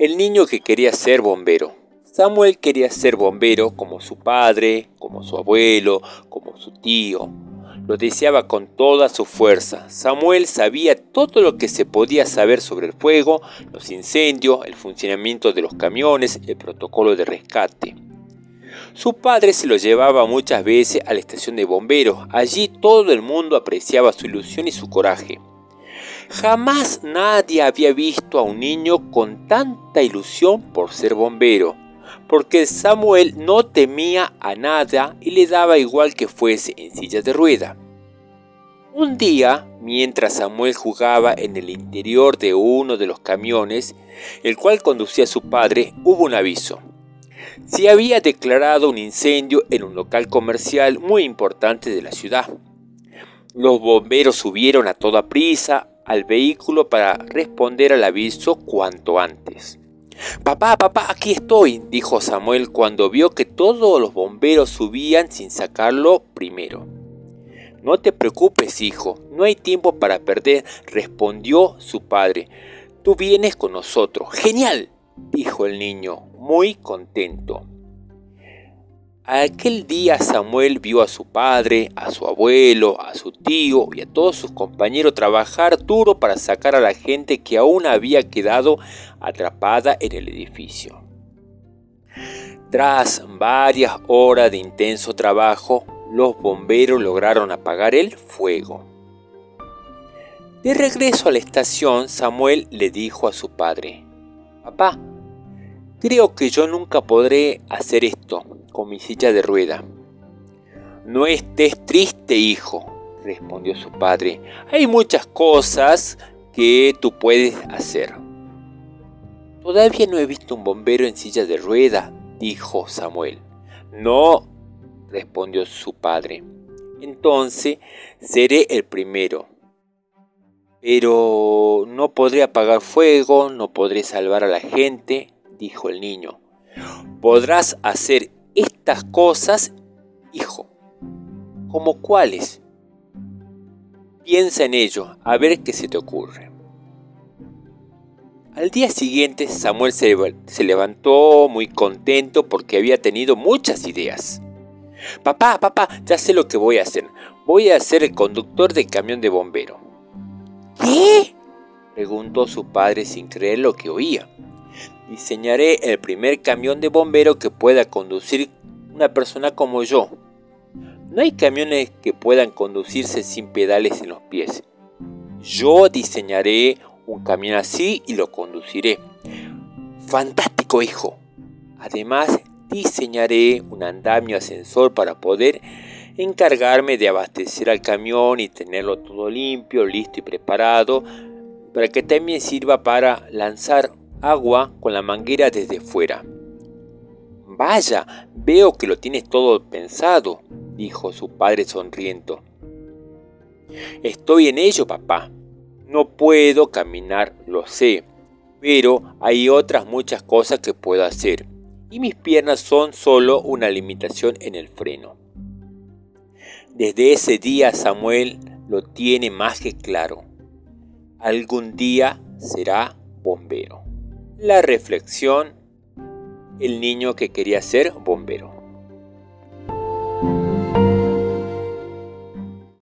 El niño que quería ser bombero. Samuel quería ser bombero como su padre, como su abuelo, como su tío. Lo deseaba con toda su fuerza. Samuel sabía todo lo que se podía saber sobre el fuego, los incendios, el funcionamiento de los camiones, el protocolo de rescate. Su padre se lo llevaba muchas veces a la estación de bomberos. Allí todo el mundo apreciaba su ilusión y su coraje. Jamás nadie había visto a un niño con tanta ilusión por ser bombero, porque Samuel no temía a nada y le daba igual que fuese en silla de rueda. Un día, mientras Samuel jugaba en el interior de uno de los camiones, el cual conducía a su padre, hubo un aviso. Se había declarado un incendio en un local comercial muy importante de la ciudad. Los bomberos subieron a toda prisa al vehículo para responder al aviso cuanto antes. Papá, papá, aquí estoy, dijo Samuel cuando vio que todos los bomberos subían sin sacarlo primero. No te preocupes, hijo, no hay tiempo para perder, respondió su padre. Tú vienes con nosotros. Genial, dijo el niño, muy contento. Aquel día Samuel vio a su padre, a su abuelo, a su tío y a todos sus compañeros trabajar duro para sacar a la gente que aún había quedado atrapada en el edificio. Tras varias horas de intenso trabajo, los bomberos lograron apagar el fuego. De regreso a la estación, Samuel le dijo a su padre, Papá, creo que yo nunca podré hacer esto con mi silla de rueda. No estés triste, hijo, respondió su padre. Hay muchas cosas que tú puedes hacer. Todavía no he visto un bombero en silla de rueda, dijo Samuel. No, respondió su padre. Entonces seré el primero. Pero no podré apagar fuego, no podré salvar a la gente, dijo el niño. Podrás hacer estas cosas, hijo. ¿Como cuáles? Piensa en ello, a ver qué se te ocurre. Al día siguiente Samuel se, se levantó muy contento porque había tenido muchas ideas. Papá, papá, ya sé lo que voy a hacer. Voy a ser el conductor de camión de bombero. ¿Qué? preguntó su padre sin creer lo que oía. Diseñaré el primer camión de bombero que pueda conducir una persona como yo. No hay camiones que puedan conducirse sin pedales en los pies. Yo diseñaré un camión así y lo conduciré. Fantástico, hijo. Además, diseñaré un andamio ascensor para poder encargarme de abastecer al camión y tenerlo todo limpio, listo y preparado, para que también sirva para lanzar agua con la manguera desde fuera. Vaya, veo que lo tienes todo pensado, dijo su padre sonriendo. Estoy en ello, papá. No puedo caminar, lo sé, pero hay otras muchas cosas que puedo hacer, y mis piernas son solo una limitación en el freno. Desde ese día Samuel lo tiene más que claro. Algún día será bombero. La reflexión, el niño que quería ser bombero.